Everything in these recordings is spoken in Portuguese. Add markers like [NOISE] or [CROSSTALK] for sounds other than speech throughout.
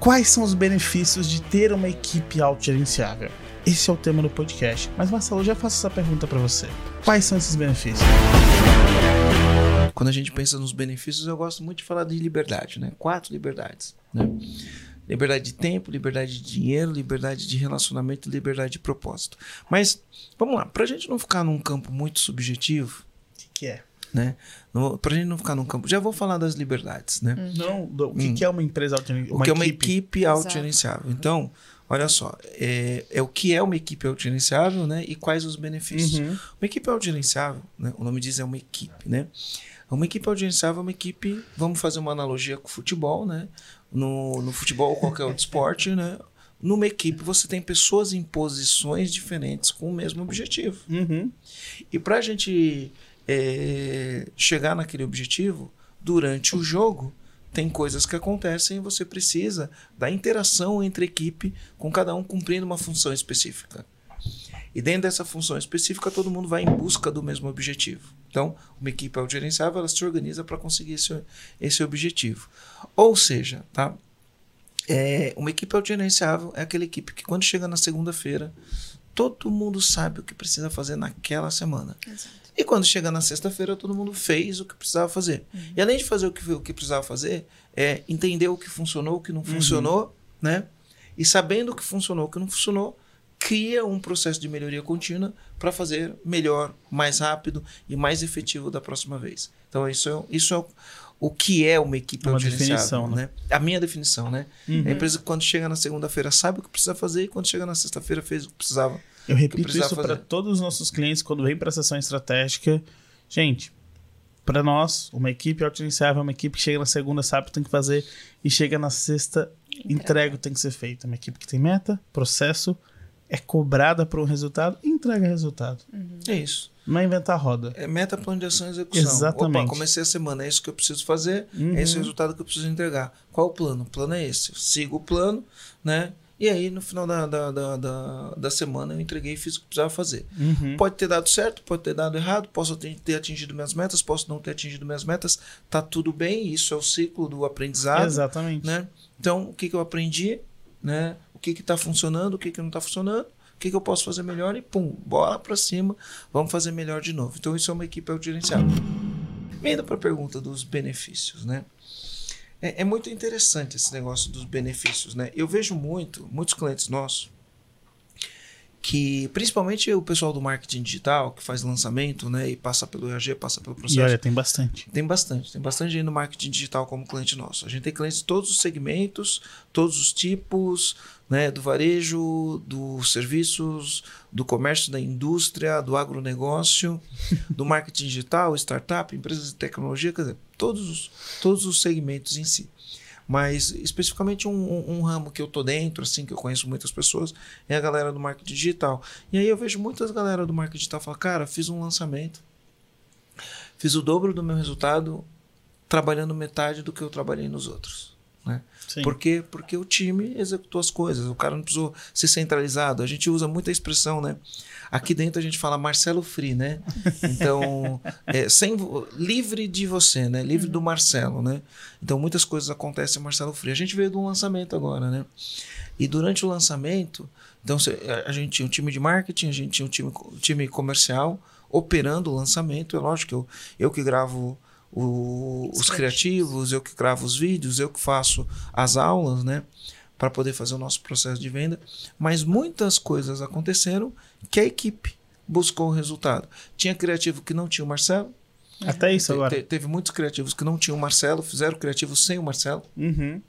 Quais são os benefícios de ter uma equipe autogerenciável? Esse é o tema do podcast. Mas Marcelo, eu já faço essa pergunta para você. Quais são esses benefícios? Quando a gente pensa nos benefícios, eu gosto muito de falar de liberdade, né? Quatro liberdades, né? Liberdade de tempo, liberdade de dinheiro, liberdade de relacionamento, liberdade de propósito. Mas vamos lá, para a gente não ficar num campo muito subjetivo, o que, que, é? Né? Para a gente não ficar num campo, já vou falar das liberdades, né? Hum. Não, do, o que, hum. que, é uma empresa autogerenciável? O que é uma equipe autogerenciável? Então, olha só, é, é, o que é uma equipe autogerenciável, né? E quais os benefícios? Uhum. Uma equipe autogerenciável, né? O nome diz é uma equipe, né? Uma equipe autogerenciável é uma equipe, vamos fazer uma analogia com o futebol, né? no, no futebol ou qualquer outro esporte, né? Numa equipe você tem pessoas em posições diferentes com o mesmo objetivo. Uhum. E para a gente é, chegar naquele objetivo, durante o jogo, tem coisas que acontecem e você precisa da interação entre equipe, com cada um cumprindo uma função específica. E dentro dessa função específica, todo mundo vai em busca do mesmo objetivo. Então, uma equipe autogerenciável, ela se organiza para conseguir esse, esse objetivo. Ou seja, tá? É, uma equipe autogerenciável é aquela equipe que quando chega na segunda-feira, todo mundo sabe o que precisa fazer naquela semana. Exato. E quando chega na sexta-feira, todo mundo fez o que precisava fazer. Uhum. E além de fazer o que, o que precisava fazer, é entender o que funcionou, o que não uhum. funcionou, né? E sabendo o que funcionou, o que não funcionou, cria um processo de melhoria contínua para fazer melhor, mais rápido e mais efetivo da próxima vez. Então, isso é, isso é o que é uma equipe uma definição, né? né? A minha definição, né? Uhum. A empresa, quando chega na segunda-feira, sabe o que precisa fazer e quando chega na sexta-feira, fez o que precisava. Eu repito isso para todos os nossos clientes quando vem para a sessão estratégica. Gente, para nós, uma equipe autogerenciável é uma equipe que chega na segunda, sabe o que tem que fazer e chega na sexta, entrega o que tem que ser feito. É uma equipe que tem meta, processo, é cobrada por um resultado e entrega resultado. Uhum. É isso. Não é inventar roda. É meta, plano de ação e execução. Exatamente. Opa, comecei a semana, é isso que eu preciso fazer, uhum. é esse o resultado que eu preciso entregar. Qual o plano? O plano é esse. Eu sigo o plano, né? E aí, no final da, da, da, da, da semana, eu entreguei e fiz o que precisava fazer. Uhum. Pode ter dado certo, pode ter dado errado, posso ter atingido minhas metas, posso não ter atingido minhas metas. Tá tudo bem, isso é o ciclo do aprendizado. Exatamente. Né? Então, o que, que eu aprendi? Né? que está funcionando, o que, que não está funcionando, o que, que eu posso fazer melhor e pum, bola para cima, vamos fazer melhor de novo. Então isso é uma equipe autogerenciável. Vindo para a pergunta dos benefícios, né? É, é, muito interessante esse negócio dos benefícios, né? Eu vejo muito, muitos clientes nossos, que principalmente o pessoal do marketing digital que faz lançamento, né, e passa pelo EAG, passa pelo processo. E olha, tem bastante. Tem bastante, tem bastante gente no marketing digital como cliente nosso. A gente tem clientes de todos os segmentos, todos os tipos, né, do varejo, dos serviços, do comércio, da indústria, do agronegócio, [LAUGHS] do marketing digital, startup, empresas de tecnologia, quer dizer, todos os, todos os segmentos em si. Mas especificamente um, um, ramo que eu tô dentro, assim, que eu conheço muitas pessoas, é a galera do marketing digital. E aí eu vejo muitas galera do marketing digital falar, cara, fiz um lançamento, fiz o dobro do meu resultado trabalhando metade do que eu trabalhei nos outros. Né? Por quê? Porque o time executou as coisas, o cara não precisou ser centralizado. A gente usa muita expressão, né? Aqui dentro a gente fala Marcelo Free, né? [LAUGHS] Então, é, sem, livre de você, né? Livre uhum. do Marcelo, né? Então, muitas coisas acontecem Marcelo Free. A gente veio de um lançamento agora, né? E durante o lançamento, então a gente tinha um time de marketing, a gente tinha um time, um time comercial operando o lançamento. É lógico que eu, eu que gravo o, os, criativos, eu que gravo os vídeos, eu que faço as aulas, né? Para poder fazer o nosso processo de venda. Mas muitas coisas aconteceram que a equipe buscou o resultado. Tinha criativo que não tinha o Marcelo. Até isso agora. Te, teve muitos criativos que não tinham o Marcelo, fizeram criativo sem o Marcelo. Uhum.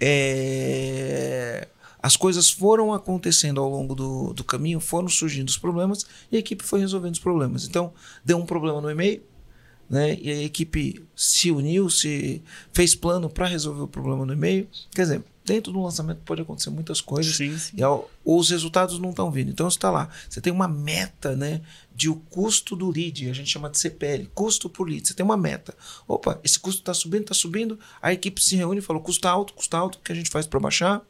É, as coisas foram acontecendo ao longo do, do caminho, foram surgindo os problemas e a equipe foi resolvendo os problemas. Então, deu um problema no e-mail, né? E a equipe se uniu, se fez plano para resolver o problema no e-mail. Quer dizer, dentro do lançamento pode acontecer muitas coisas sim, sim. e ao, os resultados não estão vindo. Então você está lá, você tem uma meta, né, de o custo do lead, a gente chama de CPL, custo por lead. Você tem uma meta. Opa, esse custo está subindo, está subindo. A equipe se reúne e fala, custa alto, custa alto, o que a gente faz para baixar?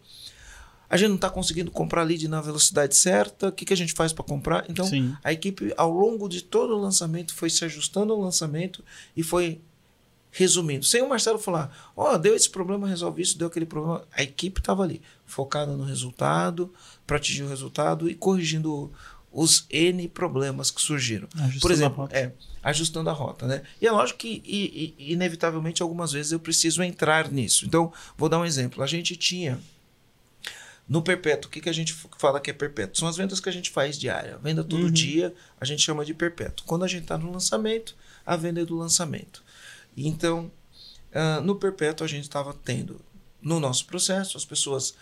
A gente não está conseguindo comprar lead na velocidade certa, o que, que a gente faz para comprar? Então, Sim. a equipe, ao longo de todo o lançamento, foi se ajustando ao lançamento e foi resumindo, sem o Marcelo falar, ó, oh, deu esse problema, resolve isso, deu aquele problema. A equipe estava ali, focada no resultado, para atingir o resultado e corrigindo os N problemas que surgiram. Ajustando Por exemplo, é, ajustando a rota, né? E é lógico que, e, e, inevitavelmente, algumas vezes eu preciso entrar nisso. Então, vou dar um exemplo. A gente tinha no perpétuo, o que, que a gente fala que é perpétuo? São as vendas que a gente faz diária. Venda todo uhum. dia, a gente chama de perpétuo. Quando a gente está no lançamento, a venda é do lançamento. Então, uh, no perpétuo, a gente estava tendo no nosso processo, as pessoas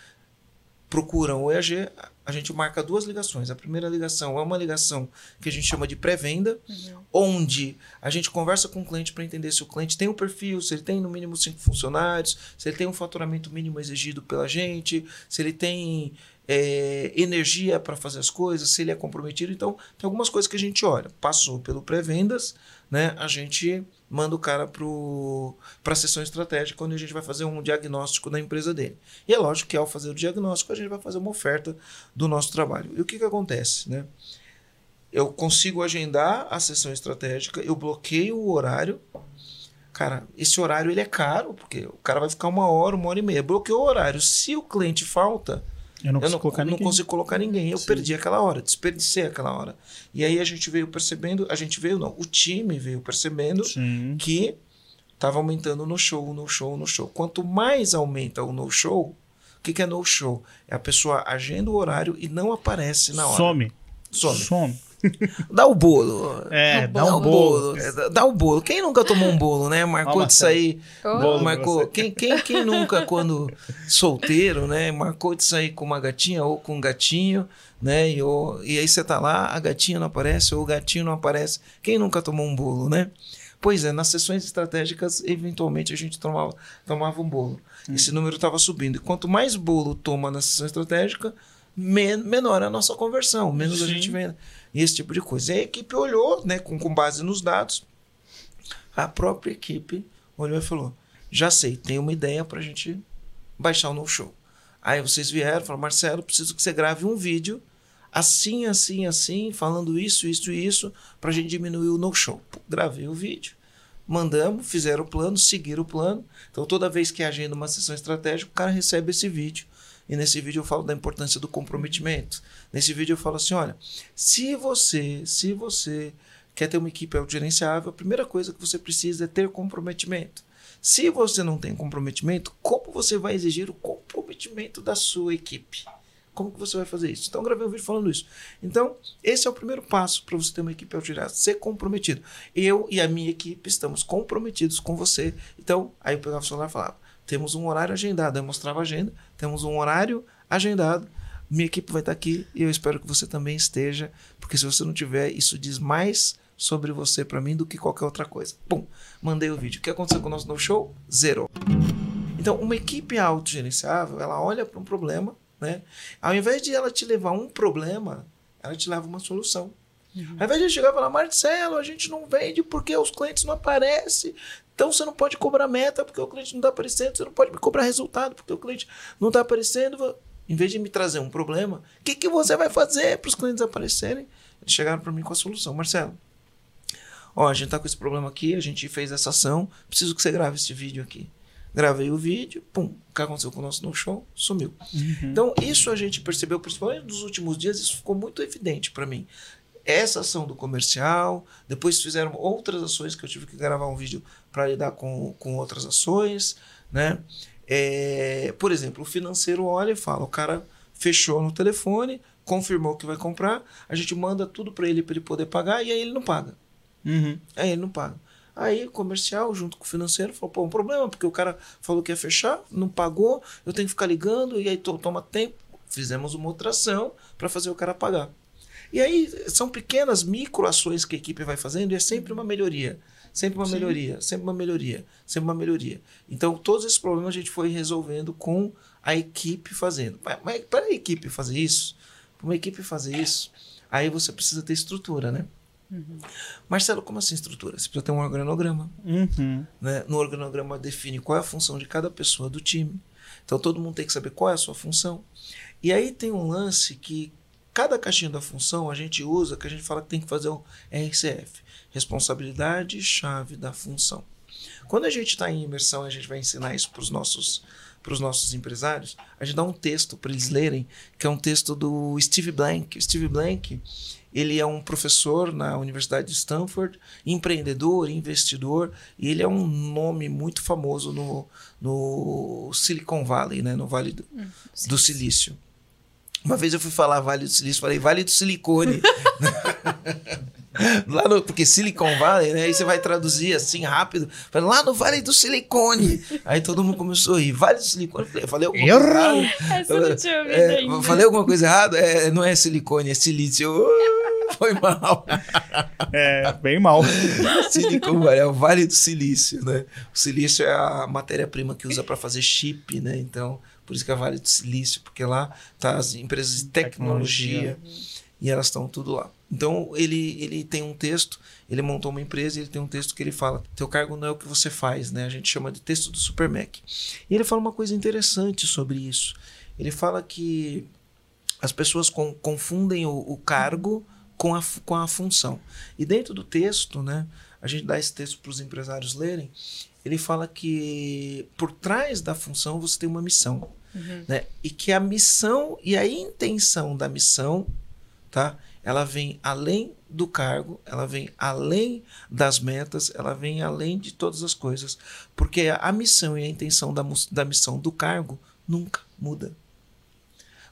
procuram o EAG, a gente marca duas ligações. A primeira ligação é uma ligação que a gente chama de pré-venda, uhum. onde a gente conversa com o cliente para entender se o cliente tem o um perfil, se ele tem no mínimo cinco funcionários, se ele tem um faturamento mínimo exigido pela gente, se ele tem é, energia para fazer as coisas, se ele é comprometido. Então, tem algumas coisas que a gente olha. Passou pelo pré-vendas, né? A gente manda o cara para a sessão estratégica, onde a gente vai fazer um diagnóstico da empresa dele. E é lógico que ao fazer o diagnóstico, a gente vai fazer uma oferta do nosso trabalho. E o que, que acontece? Né? Eu consigo agendar a sessão estratégica, eu bloqueio o horário. Cara, esse horário ele é caro, porque o cara vai ficar uma hora, uma hora e meia. Bloqueou o horário. Se o cliente falta, eu não, consigo, eu não, colocar, não ninguém. consigo colocar ninguém. Eu Sim. perdi aquela hora, desperdicei aquela hora. E aí a gente veio percebendo, a gente veio, não, o time veio percebendo Sim. que estava aumentando no show, no show, no show. Quanto mais aumenta o no show, o que, que é no show? É a pessoa agenda o horário e não aparece na hora. Some. Some. Some. [LAUGHS] Dá o bolo. É, dá, dá um bolo. bolo. Dá o bolo. Quem nunca tomou um bolo, né? Marcou Olha, de sair. Oh. Marcou. Quem, quem, quem nunca, quando solteiro, né? Marcou de sair com uma gatinha ou com um gatinho, né? E, ou, e aí você tá lá, a gatinha não aparece ou o gatinho não aparece. Quem nunca tomou um bolo, né? Pois é, nas sessões estratégicas, eventualmente a gente tomava, tomava um bolo. Hum. Esse número estava subindo. E quanto mais bolo toma na sessão estratégica, men menor a nossa conversão, menos Sim. a gente vende esse tipo de coisa. E a equipe olhou, né, com, com base nos dados, a própria equipe olhou e falou: já sei, tem uma ideia para a gente baixar o no show. Aí vocês vieram e falaram: Marcelo, preciso que você grave um vídeo assim, assim, assim, falando isso, isso e isso, para a gente diminuir o no show. Gravei o vídeo. Mandamos, fizeram o plano, seguiram o plano. Então, toda vez que agenda uma sessão estratégica, o cara recebe esse vídeo. E nesse vídeo eu falo da importância do comprometimento. Nesse vídeo eu falo assim, olha, se você, se você quer ter uma equipe autogerenciável, a primeira coisa que você precisa é ter comprometimento. Se você não tem comprometimento, como você vai exigir o comprometimento da sua equipe? Como que você vai fazer isso? Então, gravei um vídeo falando isso. Então, esse é o primeiro passo para você ter uma equipe autogerenciável, ser comprometido. Eu e a minha equipe estamos comprometidos com você. Então, aí eu pegava o celular e falava, temos um horário agendado. Eu mostrava a agenda, temos um horário agendado. Minha equipe vai estar aqui e eu espero que você também esteja, porque se você não tiver, isso diz mais sobre você para mim do que qualquer outra coisa. Bom, mandei o vídeo. O que aconteceu com o nosso no show? Zero. Então, uma equipe autogerenciável, ela olha para um problema, né? Ao invés de ela te levar um problema, ela te leva uma solução. Uhum. Ao invés de chegar e falar, Marcelo, a gente não vende porque os clientes não aparecem. Então você não pode cobrar meta porque o cliente não está aparecendo, você não pode me cobrar resultado porque o cliente não está aparecendo. Em vez de me trazer um problema, o que, que você vai fazer para os clientes aparecerem? Eles chegaram para mim com a solução. Marcelo, ó, a gente está com esse problema aqui, a gente fez essa ação, preciso que você grave esse vídeo aqui. Gravei o vídeo, pum, o que aconteceu com o nosso no show? Sumiu. Uhum. Então, isso a gente percebeu, principalmente nos últimos dias, isso ficou muito evidente para mim essa ação do comercial, depois fizeram outras ações que eu tive que gravar um vídeo para lidar com, com outras ações, né? É, por exemplo, o financeiro olha e fala, o cara fechou no telefone, confirmou que vai comprar, a gente manda tudo para ele para ele poder pagar e aí ele não paga. Uhum. Aí ele não paga. Aí o comercial, junto com o financeiro, falou: pô, um problema, porque o cara falou que ia fechar, não pagou, eu tenho que ficar ligando, e aí toma tempo. Fizemos uma outra ação para fazer o cara pagar. E aí são pequenas microações que a equipe vai fazendo e é sempre uma melhoria. Sempre uma Sim. melhoria, sempre uma melhoria, sempre uma melhoria. Então, todos esses problemas a gente foi resolvendo com a equipe fazendo. Mas para a equipe fazer isso, para uma equipe fazer isso, aí você precisa ter estrutura, né? Uhum. Marcelo, como assim estrutura? Você precisa ter um organograma. Uhum. Né? No organograma define qual é a função de cada pessoa do time. Então todo mundo tem que saber qual é a sua função. E aí tem um lance que Cada caixinha da função a gente usa, que a gente fala que tem que fazer um RCF, responsabilidade chave da função. Quando a gente está em imersão, a gente vai ensinar isso para os nossos para os nossos empresários, a gente dá um texto para eles lerem, que é um texto do Steve Blank. O Steve Blank, ele é um professor na Universidade de Stanford, empreendedor, investidor, e ele é um nome muito famoso no, no Silicon Valley, né? no Vale do, hum, do Silício. Uma vez eu fui falar Vale do Silício, falei Vale do Silicone. [LAUGHS] lá no, porque Silicon Valley, né? Aí você vai traduzir assim rápido. Falei, lá no Vale do Silicone. Aí todo mundo começou a rir. Vale do Silicone. Eu falei alguma coisa errada. Essa não tinha é, falei alguma coisa errada? É, não é silicone, é silício. [LAUGHS] Uh, foi mal. [LAUGHS] É, bem mal. Silicon Valley é o Vale do Silício, né? O silício é a matéria-prima que usa para fazer chip, né? Então, por isso que é Vale do Silício, porque lá tá as empresas de tecnologia, tecnologia. e elas estão tudo lá. Então ele, ele tem um texto, ele montou uma empresa e ele tem um texto que ele fala: teu cargo não é o que você faz, né? A gente chama de texto do Super Mac. E ele fala uma coisa interessante sobre isso. Ele fala que as pessoas com, confundem o, o, cargo com a, com a função. E dentro do texto, né? A gente dá esse texto para os empresários lerem. Ele fala que por trás da função você tem uma missão. Uhum. Né? E que a missão e a intenção da missão, tá? ela vem além do cargo, ela vem além das metas, ela vem além de todas as coisas. Porque a missão e a intenção da, da missão do cargo nunca muda.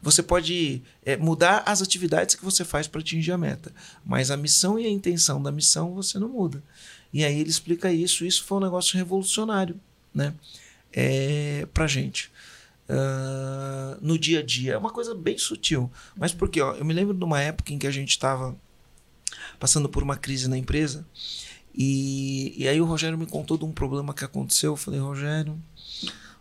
Você pode é, mudar as atividades que você faz para atingir a meta, mas a missão e a intenção da missão você não muda. E aí ele explica isso. Isso foi um negócio revolucionário, né? É, para gente uh, no dia a dia. É uma coisa bem sutil. Mas porque, ó, eu me lembro de uma época em que a gente estava passando por uma crise na empresa. E, e aí o Rogério me contou de um problema que aconteceu. Eu falei, Rogério,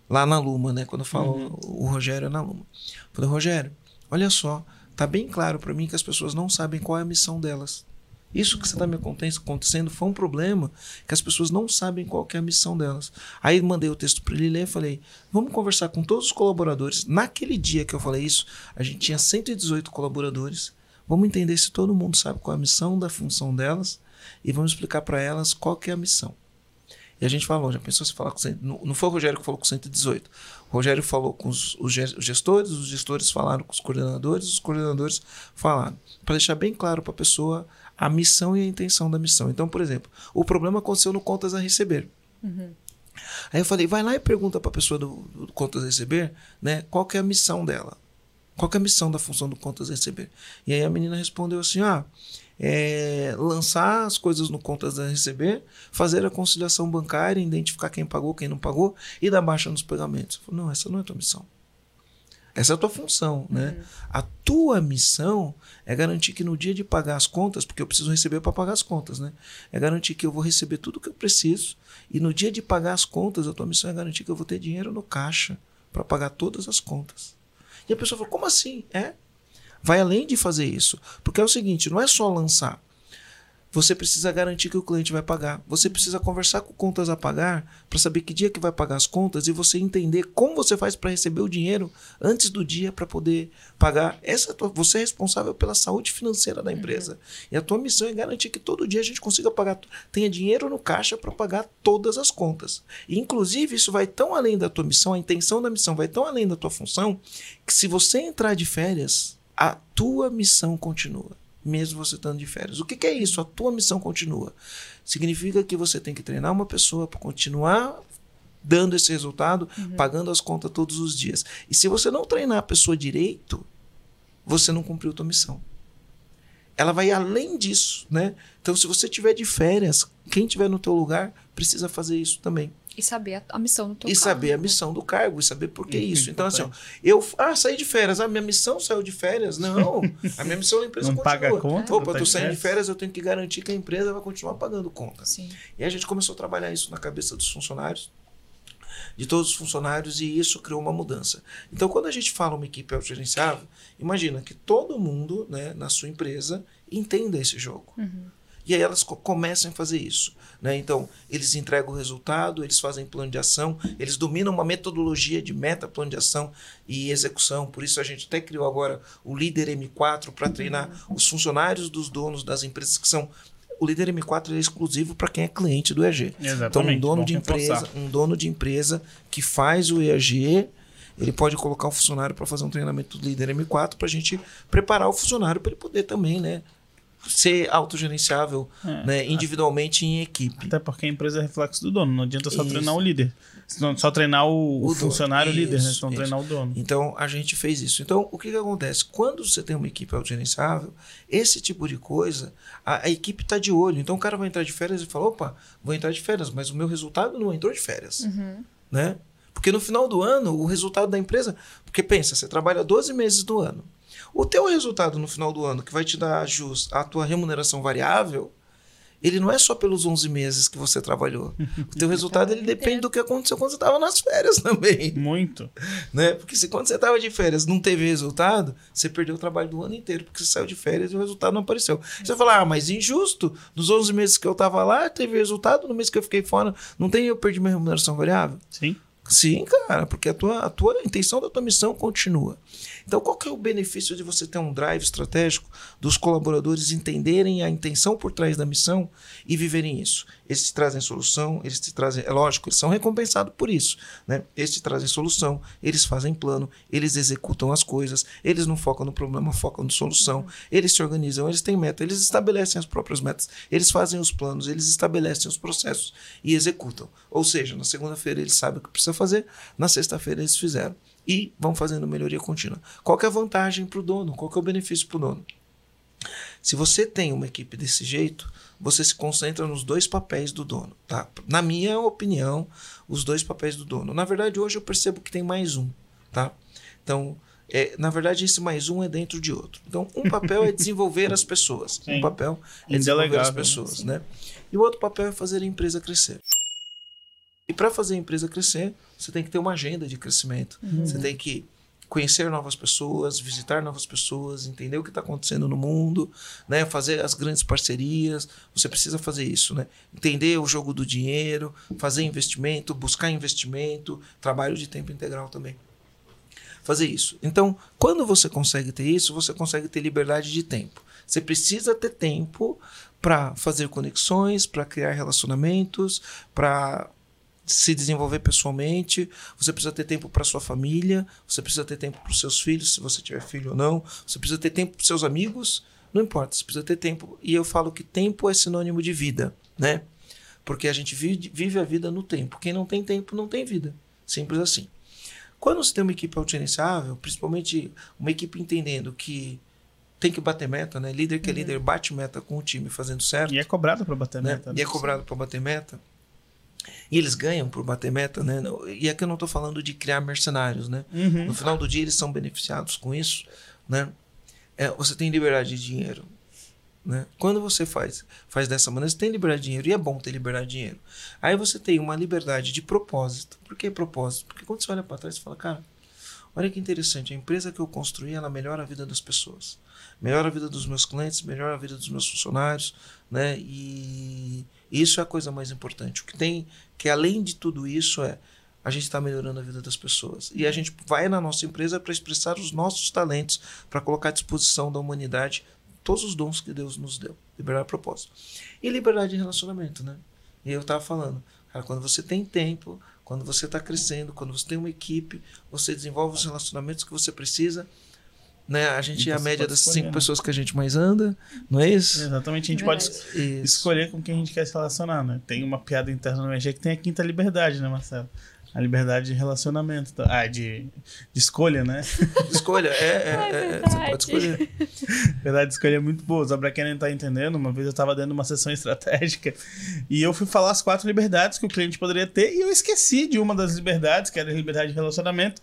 lá na Luma, né? Quando eu falo uhum. o Rogério é na Luma. Eu falei, Rogério, olha só, tá bem claro para mim que as pessoas não sabem qual é a missão delas. Isso que você está me acontecendo foi um problema que as pessoas não sabem qual é a missão delas. Aí mandei o texto para ele ler e falei: vamos conversar com todos os colaboradores. Naquele dia que eu falei isso, a gente tinha 118 colaboradores. Vamos entender se todo mundo sabe qual é a missão da função delas e vamos explicar para elas qual que é a missão. E a gente falou, já pensou se falar com. Não foi o Rogério que falou com 118. O Rogério falou com os, os gestores, os gestores falaram com os coordenadores, os coordenadores falaram. Para deixar bem claro para a pessoa a missão e a intenção da missão. Então, por exemplo, o problema aconteceu no contas a receber. Uhum. Aí eu falei, vai lá e pergunta para a pessoa do, do, contas a receber, né, qual que é a missão dela? Qual que é a missão da função do contas a receber? E aí a menina respondeu assim, ah, é lançar as coisas no contas a receber, fazer a conciliação bancária, identificar quem pagou, quem não pagou e dar baixa nos pagamentos. Eu falei, não, essa não é a tua missão. Essa é a tua função, né? Uhum. A tua missão é garantir que no dia de pagar as contas, porque eu preciso receber para pagar as contas, né? É garantir que eu vou receber tudo que eu preciso e no dia de pagar as contas, a tua missão é garantir que eu vou ter dinheiro no caixa para pagar todas as contas. E a pessoa fala: "Como assim?" É. Vai além de fazer isso, porque é o seguinte, não é só lançar você precisa garantir que o cliente vai pagar. Você precisa conversar com contas a pagar para saber que dia que vai pagar as contas e você entender como você faz para receber o dinheiro antes do dia para poder pagar. Essa é tua, você é responsável pela saúde financeira da empresa. Uhum. E a tua missão é garantir que todo dia a gente consiga pagar, tenha dinheiro no caixa para pagar todas as contas. E, inclusive, isso vai tão além da tua missão, a intenção da missão vai tão além da tua função, que se você entrar de férias, a tua missão continua mesmo você estando de férias. O que, que, é isso? A tua missão continua. Significa que você tem que treinar uma pessoa para continuar dando esse resultado, uhum. pagando as contas todos os dias. E se você não treinar a pessoa direito, você não cumpriu a tua missão. Ela vai além disso, né? Então, se você tiver de férias, quem tiver no teu lugar precisa fazer isso também. E saber a, a missão do teu E cargo. saber a missão do cargo, e saber por que isso. Então, assim, ó, eu ah, saí de férias. A minha missão saiu de férias. [LAUGHS] Não, a minha missão da empresa não continua. paga conta. Opa, eu tô saindo de férias, eu tenho que garantir que a empresa vai continuar pagando conta. Sim. E a gente começou a trabalhar isso na cabeça dos funcionários, de todos os funcionários, e isso criou uma mudança. Então, quando a gente fala uma equipe autogerenciável, imagina que todo mundo né, na sua empresa entenda esse jogo. Uhum. E aí elas co começam a fazer isso. Né? Então, eles entregam o resultado, eles fazem plano de ação, eles dominam uma metodologia de meta, plano de ação e execução. Por isso a gente até criou agora o Líder M4 para treinar os funcionários dos donos das empresas que são o líder M4 é exclusivo para quem é cliente do EAG. Exatamente. Então, um dono Bom de empresa, reforçar. um dono de empresa que faz o EAG, ele pode colocar um funcionário para fazer um treinamento do líder M4 para a gente preparar o funcionário para ele poder também, né, ser autogerenciável, É. né, individualmente em equipe. Até porque a empresa é reflexo do dono. Não adianta só Isso. treinar o líder. Senão, Só treinar o, o O dono. funcionário líder, né? Isso, Senão isso. treinar o dono. Então a gente fez isso. Então o que, que acontece? Quando você tem uma equipe autogerenciável, esse tipo de coisa, a, a equipe está de olho. Então o cara vai entrar de férias e fala: opa, vou entrar de férias, mas o meu resultado não entrou de férias. Né? Porque no final do ano, o resultado da empresa. Porque pensa, você trabalha 12 meses do ano. O teu resultado no final do ano, que vai te dar jus a tua remuneração variável, ele não é só pelos 11 meses que você trabalhou. O teu [LAUGHS] resultado ele depende do que aconteceu quando você estava nas férias [LAUGHS] também Muito. né? Porque se quando você estava de férias não teve resultado, você perdeu o trabalho do ano inteiro, porque você saiu de férias e o resultado não apareceu. Você vai falar, ah, mas injusto, nos 11 meses que eu estava lá, teve resultado, no mês que eu fiquei fora, não tem eu perdi minha remuneração variável? Sim. Sim, cara, porque a tua, a tua a intenção da tua missão continua. Então, qual que é o benefício de você ter um drive estratégico dos colaboradores entenderem a intenção por trás da missão e viverem isso? Eles te trazem solução, eles te trazem, é lógico, eles são recompensados por isso, né? Eles te trazem solução, eles fazem plano, eles executam as coisas, eles não focam no problema, focam na solução, eles se organizam, eles têm meta, eles estabelecem as próprias metas, eles fazem os planos, eles estabelecem os processos e executam. Ou seja, na segunda-feira eles sabem o que precisa fazer, na sexta-feira eles fizeram e vão fazendo melhoria contínua. Qual que é a vantagem para o dono? Qual que é o benefício para o dono? Se você tem uma equipe desse jeito, você se concentra nos dois papéis do dono, tá? Na minha opinião, os dois papéis do dono. Na verdade, hoje eu percebo que tem mais um, tá? Então, é, na verdade, esse mais um é dentro de outro. Então, um papel é desenvolver as pessoas. [LAUGHS] Sim. Um papel é desenvolver as né? pessoas, né? E o outro papel é fazer a empresa crescer. E para fazer a empresa crescer, você tem que ter uma agenda de crescimento. Você tem que conhecer novas pessoas, visitar novas pessoas, entender o que está acontecendo no mundo, né? fazer as grandes parcerias. Você precisa fazer isso, né? entender o jogo do dinheiro, fazer investimento, buscar investimento, trabalho de tempo integral também. Fazer isso. Então, quando você consegue ter isso, você consegue ter liberdade de tempo. Você precisa ter tempo para fazer conexões, para criar relacionamentos, para se desenvolver pessoalmente, você precisa ter tempo para sua família, você precisa ter tempo para os seus filhos, se você tiver filho ou não, você precisa ter tempo para seus amigos, não importa, você precisa ter tempo. E eu falo que tempo é sinônimo de vida, né? Porque a gente vive, vive a vida no tempo. Quem não tem tempo não tem vida. Simples assim. Quando você tem uma equipe autogerenciável, principalmente uma equipe entendendo que tem que bater meta, né? Líder que é líder bate meta com o time fazendo certo E é cobrado para bater né? meta. E é cobrado para bater meta. E eles ganham por bater meta, né? E aqui eu não estou falando de criar mercenários, né? Uhum. No final do dia eles são beneficiados com isso, né? É, você tem liberdade de dinheiro, né? Quando você faz faz dessa maneira, você tem liberdade de dinheiro e é bom ter liberdade de dinheiro. Aí você tem uma liberdade de propósito. Por que propósito? Porque quando você olha para trás, você fala, cara, olha que interessante, a empresa que eu construí, ela melhora a vida das pessoas. Melhora a vida dos meus clientes, melhora a vida dos meus funcionários, né? E isso é a coisa mais importante. O que tem, que além de tudo isso é a gente está melhorando a vida das pessoas. E a gente vai na nossa empresa para expressar os nossos talentos, para colocar à disposição da humanidade todos os dons que Deus nos deu. Liberdade de propósito. E liberdade de relacionamento, né? E eu estava falando, cara, quando você tem tempo, quando você está crescendo, quando você tem uma equipe, você desenvolve os relacionamentos que você precisa. Né? A gente E é a média das escolher, cinco né? pessoas que a gente mais anda, não é isso? Exatamente, a gente É pode verdade. Isso. escolher com quem a gente quer se relacionar, né? Tem uma piada interna no EG que tem a quinta liberdade, né, Marcelo? A liberdade de relacionamento. tá? Ah, de, de escolha, né? [LAUGHS] Escolha, é, é, É é, você pode escolher. [LAUGHS] Verdade de escolha é muito boa. Só pra quem não tá entendendo, uma vez eu tava dentro de uma sessão [LAUGHS] estratégica e eu fui falar as quatro liberdades que o cliente poderia ter e eu esqueci de uma das liberdades, que era a liberdade de relacionamento.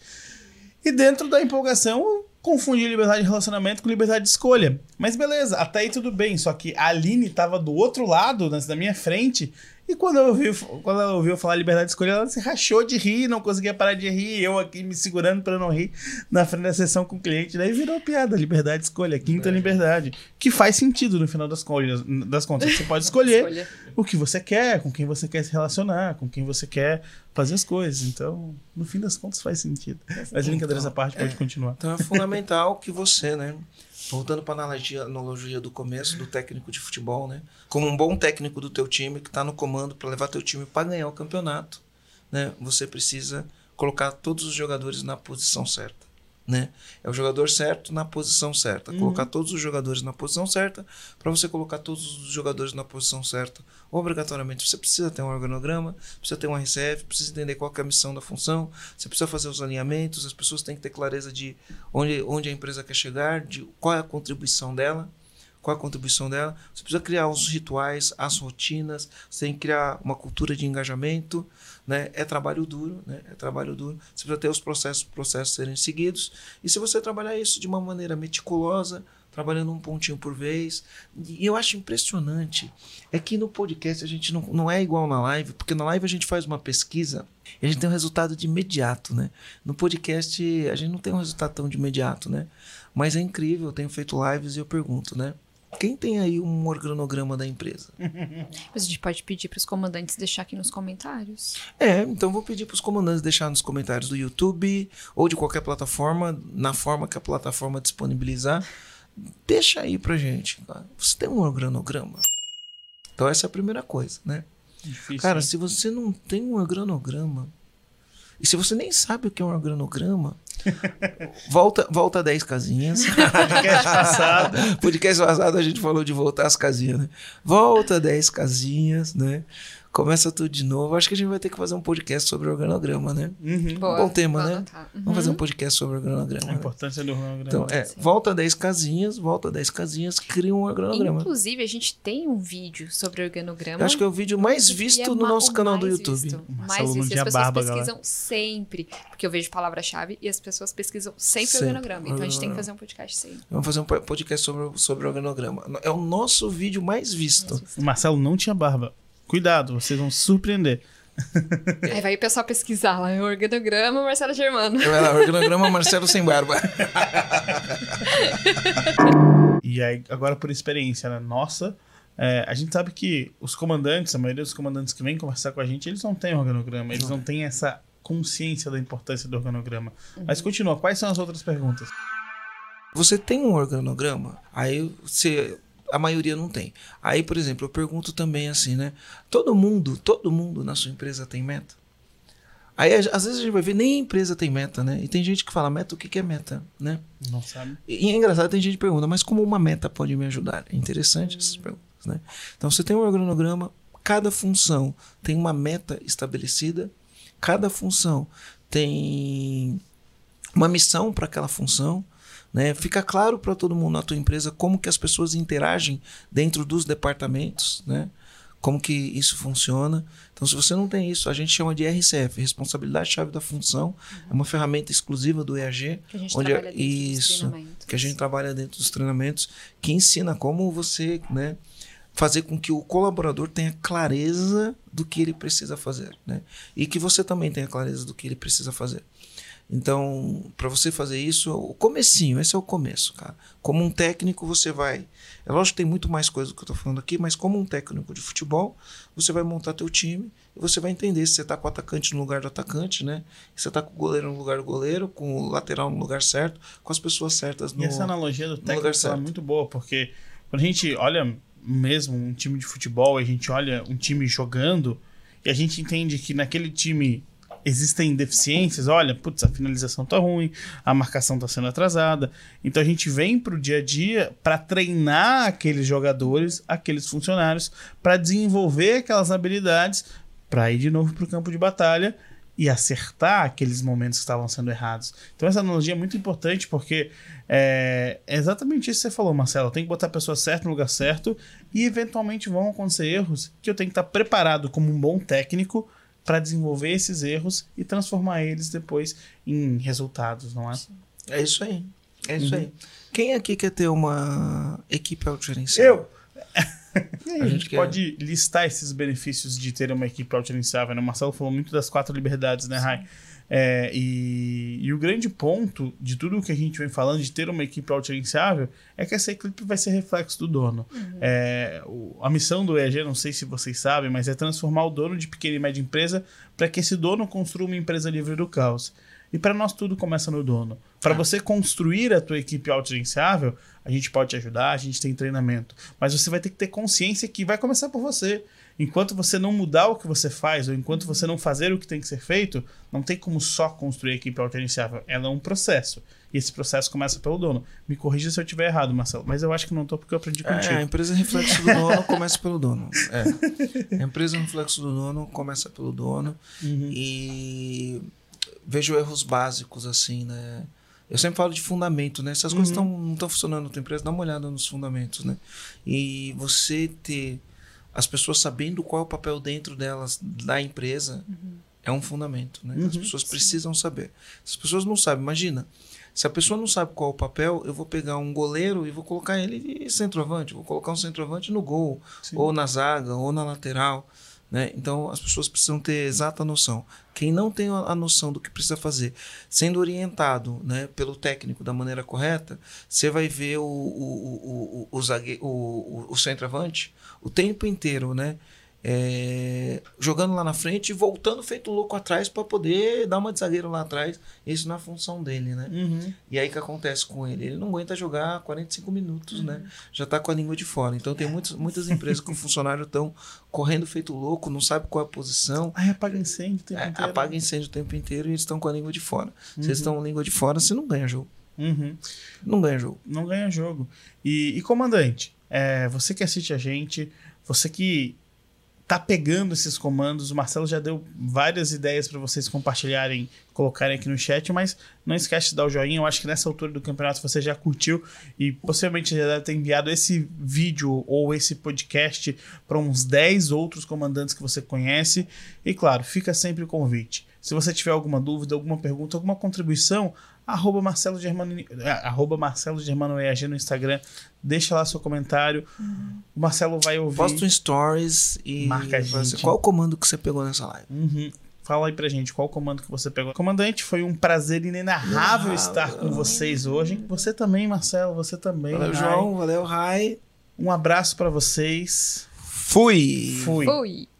E dentro da empolgação, eu confundi liberdade de relacionamento com liberdade de escolha. Mas beleza, até aí tudo bem. Só que a Aline tava do outro lado, na minha frente. E quando, eu ouvi, quando ela ouviu falar liberdade de escolha, ela se rachou de rir, não conseguia parar de rir. Eu aqui me segurando para não rir na frente da sessão com o cliente. Daí virou piada, liberdade de escolha, quinta liberdade. Que faz sentido no final das, contas, das contas. Você pode [LAUGHS] escolher Escolha. o que você quer, com quem você quer se relacionar, com quem você quer fazer as coisas. Então, no fim das contas, faz sentido. Mas brincadeiras à parte, pode continuar. Então é fundamental que você, né? Voltando para a analogia analogia, do começo do técnico de futebol, né? Como um bom técnico do teu time que está no comando para levar teu time para ganhar o campeonato, né? Você precisa colocar todos os jogadores na posição certa. Né? É o jogador certo na posição certa. Uhum. Colocar todos os jogadores na posição certa. Para você colocar todos os jogadores na posição certa, obrigatoriamente você precisa ter um organograma, precisa ter um RCF, precisa entender qual é a missão da função, você precisa fazer os alinhamentos, as pessoas têm que ter clareza de onde, onde a empresa quer chegar, de qual é a contribuição dela qual a contribuição dela. Você precisa criar os rituais, as rotinas, você tem que criar uma cultura de engajamento, né? É trabalho duro, né? É trabalho duro. Você precisa ter os processos, processos serem seguidos. E se você trabalhar isso de uma maneira meticulosa, trabalhando um pontinho por vez. E eu acho impressionante é que no podcast a gente não, não é igual na live, porque na live a gente faz uma pesquisa e a gente tem um resultado de imediato, né? No podcast a gente não tem um resultado tão de imediato, né? Mas é incrível, eu tenho feito lives e eu pergunto, né? Quem tem aí um organograma da empresa? [LAUGHS] Mas a gente pode pedir para os comandantes deixar aqui nos comentários. É, então vou pedir para os comandantes deixar nos comentários do YouTube ou de qualquer plataforma, na forma que a plataforma disponibilizar. Deixa aí pra gente. Você tem um organograma? Então essa é a primeira coisa, né? Difícil, cara, hein? se você não tem um organograma, e se você nem sabe o que é um organograma, volta, volta 10 casinhas. Podcast passado. Podcast passado a gente falou de voltar as casinhas, né? Volta 10 casinhas, né? Começa tudo de novo. Acho que a gente vai ter que fazer um podcast sobre organograma, né? Uhum. Boa, Bom tema, né? Uhum. Vamos fazer um podcast sobre organograma. A importância do organograma. Então, é, volta 10 casinhas, volta 10 casinhas, cria um organograma. Inclusive, a gente tem um vídeo sobre organograma. Eu acho que é o vídeo mais visto é no nosso canal do YouTube. Visto. Mais visto. E as pessoas barba, pesquisam galera. sempre. Porque eu vejo palavra-chave e as pessoas pesquisam sempre, sempre. organograma. Então, a gente tem que fazer um podcast sempre. Vamos fazer um podcast sobre, sobre organograma. É o nosso vídeo mais visto. O Marcelo não tinha barba. Cuidado, vocês vão se surpreender. [LAUGHS] Aí vai o pessoal pesquisar lá, organograma Marcelo Germano. Vai lá, organograma Marcelo sem barba. [LAUGHS] e aí, agora por experiência, né? Nossa, é, a gente sabe que os comandantes, a maioria dos comandantes que vêm conversar com a gente, eles não têm organograma, eles não têm essa consciência da importância do organograma. Uhum. Mas continua, quais são as outras perguntas? Você tem um organograma? Aí você a maioria não tem. Aí, por exemplo, eu pergunto também assim, né? Todo mundo, todo mundo na sua empresa tem meta? Aí, às vezes a gente vai ver, nem a empresa tem meta, né? E tem gente que fala, meta, o que é meta, né? Não sabe. E, é engraçado, tem gente que pergunta, mas como uma meta pode me ajudar? É interessante hum. essas perguntas, né? Então, você tem um organograma, cada função tem uma meta estabelecida, cada função tem uma missão para aquela função, né? Fica claro para todo mundo na tua empresa como que as pessoas interagem dentro dos departamentos, né? como que isso funciona. Então, se você não tem isso, a gente chama de RCF, responsabilidade chave da função. Uhum. É uma ferramenta exclusiva do EAG, que a gente onde é, isso, que a gente trabalha dentro dos treinamentos, que ensina como você, né, fazer com que o colaborador tenha clareza do que ele precisa fazer, né? E que você também tenha clareza do que ele precisa fazer. Então, para você fazer isso, o comecinho, esse é o começo, cara. Como um técnico, você vai. É lógico que tem muito mais coisa do que eu estou falando aqui, mas como um técnico de futebol, você vai montar teu time e você vai entender se você está com o atacante no lugar do atacante, né? Se você está com o goleiro no lugar do goleiro, com o lateral no lugar certo, com as pessoas certas no E essa analogia do técnico é muito boa, porque quando a gente olha mesmo um time de futebol, a gente olha um time jogando e a gente entende que naquele time existem deficiências, olha, putz, a finalização tá ruim, a marcação tá sendo atrasada. Então a gente vem pro dia a dia para treinar aqueles jogadores, aqueles funcionários, para desenvolver aquelas habilidades para ir de novo pro campo de batalha e acertar aqueles momentos que estavam sendo errados. Então essa analogia é muito importante porque é, é exatamente isso que você falou, Marcelo. Tem que botar a pessoa certa no lugar certo e eventualmente vão acontecer erros que eu tenho que estar preparado como um bom técnico para desenvolver esses erros e transformar eles depois em resultados, não é? É isso aí. É isso uhum. aí. Quem aqui quer ter uma equipe autogerenciável? Eu! [LAUGHS] a gente pode listar esses benefícios de ter uma equipe autogerenciável. Né? O Marcelo falou muito das quatro liberdades, né, Rai? É, e, e, o grande ponto de tudo que a gente vem falando de ter uma equipe autogerenciável é que essa equipe vai ser reflexo do dono. Uhum. É, o, a missão do EAG, não sei se vocês sabem, mas é transformar o dono de pequena e média empresa para que esse dono construa uma empresa livre do caos. E para nós tudo começa no dono. Para ah. você construir a tua equipe autogerenciável, a gente pode te ajudar, a gente tem treinamento. Mas você vai ter que ter consciência que vai começar por você. Enquanto você não mudar o que você faz, ou enquanto você não fazer o que tem que ser feito, não tem como só construir a equipe autogerenciável. Ela é um processo. E esse processo começa pelo dono. Me corrija se eu estiver errado, Marcelo. Mas eu acho que não estou porque eu aprendi é, contigo. É, a empresa reflexo do dono começa pelo dono. É. A empresa reflexo do dono começa pelo dono. Uhum. E vejo erros básicos, assim, né? Eu sempre falo de fundamento, né? Se as uhum. coisas tão, não estão funcionando na tua empresa, dá uma olhada nos fundamentos, né? E você ter as pessoas sabendo qual é o papel dentro delas, da empresa, uhum. é um fundamento, né? As uhum. pessoas precisam saber. Se as pessoas não sabem, imagina, se a pessoa não sabe qual é o papel, eu vou pegar um goleiro e vou colocar ele de centroavante, vou colocar um centroavante no gol, Sim. ou na zaga, ou na lateral. Né? Então as pessoas precisam ter exata noção. Quem não tem a noção do que precisa fazer, sendo orientado né, pelo técnico da maneira correta, você vai ver o, o, o, o, o, o, o centroavante o tempo inteiro, né? É, jogando lá na frente e voltando feito louco atrás para poder dar uma de zagueiro lá atrás. Isso na é função dele, né? Uhum. E aí o que acontece com ele? Ele não aguenta jogar 45 minutos, né? uhum. né? Já tá com a língua de fora. Então tem muitas, muitas empresas que o funcionário estão correndo feito louco, não sabe qual é a posição. Aí apaga incêndio o tempo é, inteiro. Apaga incêndio o tempo inteiro e eles estão com a língua de fora. Uhum. Se eles estão com a língua de fora, você não ganha jogo. Uhum. Não ganha jogo. Não ganha jogo. E, e comandante, é, você que assiste a gente, você que tá pegando esses comandos. O Marcelo já deu várias ideias para vocês compartilharem, colocarem aqui no chat, mas não esquece de dar o joinha. Eu acho que nessa altura do campeonato você já curtiu e possivelmente já deve ter enviado esse vídeo ou esse podcast para uns 10 outros comandantes que você conhece. E claro, fica sempre o convite. Se você tiver alguma dúvida, alguma pergunta, alguma contribuição, arroba Marcelo Germano, é, arroba Marcelo Germano EAG no Instagram. Deixa lá seu comentário. Uhum. O Marcelo vai ouvir. Posta um stories e marca a gente. Qual o comando que você pegou nessa live? Uhum. Fala aí pra gente qual o comando que você pegou. Comandante, foi um prazer inenarrável ah, estar com vocês hoje. Você também, Marcelo, você também. Valeu, Rai. João. Valeu, Rai. Um abraço para vocês. Fui. Fui. Fui.